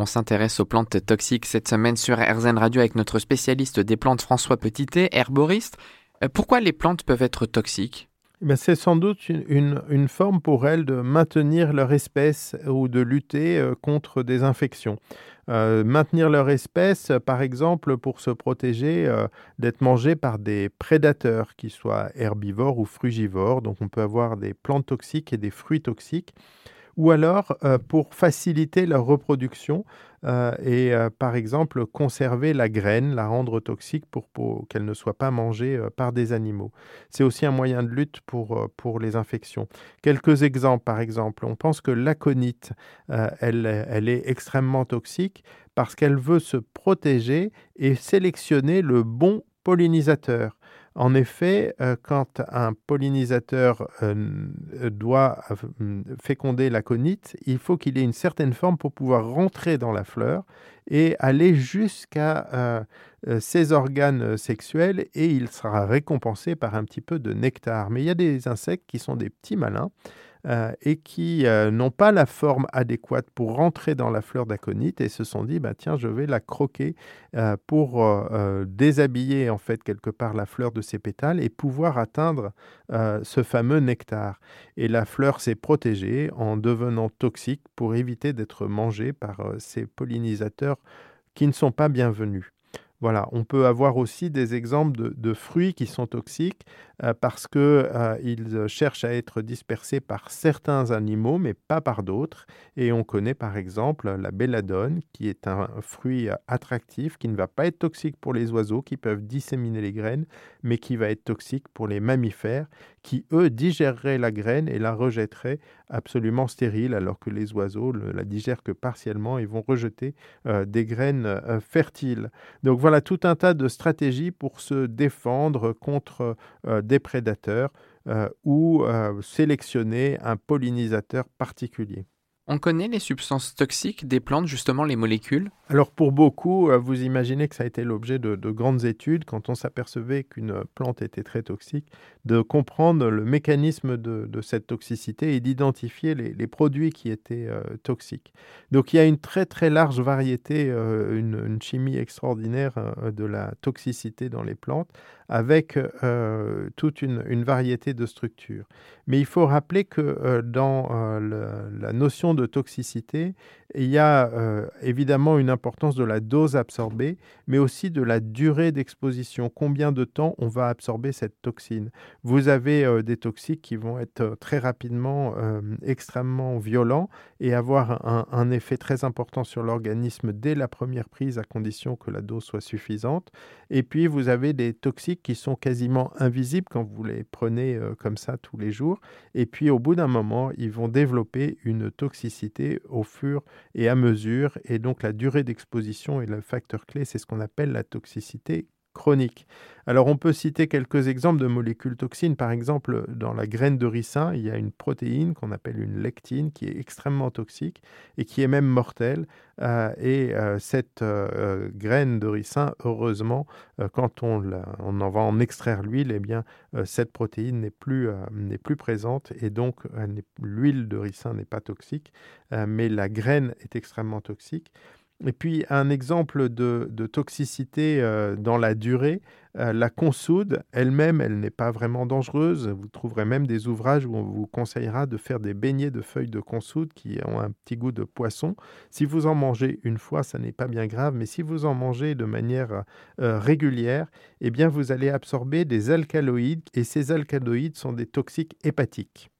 On s'intéresse aux plantes toxiques cette semaine sur RZN Radio avec notre spécialiste des plantes François Petitet, herboriste. Euh, pourquoi les plantes peuvent être toxiques? Eh c'est sans doute une, forme pour elles de maintenir leur espèce ou de lutter euh, contre des infections. Euh, maintenir leur espèce, par exemple, pour se protéger d'être mangé par des prédateurs, qu'ils soient herbivores ou frugivores. Donc on peut avoir des plantes toxiques et des fruits toxiques ou alors euh, pour faciliter leur reproduction euh, et euh, par exemple conserver la graine, la rendre toxique pour, qu'elle ne soit pas mangée par des animaux. C'est aussi un moyen de lutte pour, les infections. Quelques exemples, par exemple, on pense que l'aconite, elle, elle est extrêmement toxique parce qu'elle veut se protéger et sélectionner le bon pollinisateur. En effet, euh, quand un pollinisateur euh, doit féconder la conite, il faut qu'il ait une certaine forme pour pouvoir rentrer dans la fleur et aller jusqu'à ses organes sexuels et il sera récompensé par un petit peu de nectar. Mais il y a des insectes qui sont des petits malins euh, et qui euh, n'ont pas la forme adéquate pour rentrer dans la fleur d'aconite et se sont dit bah, tiens je vais la croquer euh, pour déshabiller en fait quelque part la fleur de ses pétales et pouvoir atteindre ce fameux nectar et la fleur s'est protégée en devenant toxique pour éviter d'être mangée par ces pollinisateurs qui ne sont pas bienvenus. Voilà, on peut avoir aussi des exemples de, fruits qui sont toxiques euh, parce qu'ils euh, cherchent à être dispersés par certains animaux, mais pas par d'autres. Et on connaît par exemple la belladone, qui est un fruit attractif, qui ne va pas être toxique pour les oiseaux, qui peuvent disséminer les graines, mais qui va être toxique pour les mammifères, qui eux digéreraient la graine et la rejetteraient absolument stérile, alors que les oiseaux la digèrent que partiellement et vont rejeter euh, des graines fertiles. Donc voilà tout un tas de stratégies pour se défendre contre euh, des prédateurs euh, ou euh, sélectionner un pollinisateur particulier. On connaît les substances toxiques des plantes, justement les molécules? Alors pour beaucoup, euh, vous imaginez que ça a été l'objet de, grandes études quand on s'apercevait qu'une plante était très toxique, de comprendre le mécanisme de, cette toxicité et d'identifier les, produits qui étaient euh, toxiques. Donc il y a une très très large variété, euh, une, chimie extraordinaire de la toxicité dans les plantes, avec toute une, variété de structures. Mais il faut rappeler que dans la notion de toxicité, il y a euh, évidemment une importance de la dose absorbée, mais aussi de la durée d'exposition. Combien de temps on va absorber cette toxine? Vous avez euh, des toxiques qui vont être euh, très rapidement extrêmement violents et avoir un, effet très important sur l'organisme dès la première prise, à condition que la dose soit suffisante. Et puis, vous avez des toxiques qui sont quasiment invisibles quand vous les prenez comme ça tous les jours. Et puis, au bout d'un moment, ils vont développer une toxicité au fur et à mesure. Et donc la durée d'exposition est le facteur clé, c'est ce qu'on appelle la toxicité chronique. Alors on peut citer quelques exemples de molécules toxines. Par exemple, dans la graine de ricin, il y a une protéine qu'on appelle une lectine qui est extrêmement toxique et qui est même mortelle. Euh, et euh, cette euh, graine de ricin, heureusement, quand on, en va en extraire l'huile, eh bien cette protéine n'est plus présente et donc l'huile de ricin n'est pas toxique, mais la graine est extrêmement toxique. Et puis un exemple de, toxicité euh, dans la durée, euh, la consoude elle-même, elle, n'est pas vraiment dangereuse. Vous trouverez même des ouvrages où on vous conseillera de faire des beignets de feuilles de consoude qui ont un petit goût de poisson. Si vous en mangez une fois, ça n'est pas bien grave, mais si vous en mangez de manière euh, régulière, eh bien vous allez absorber des alcaloïdes et ces alcaloïdes sont des toxiques hépatiques.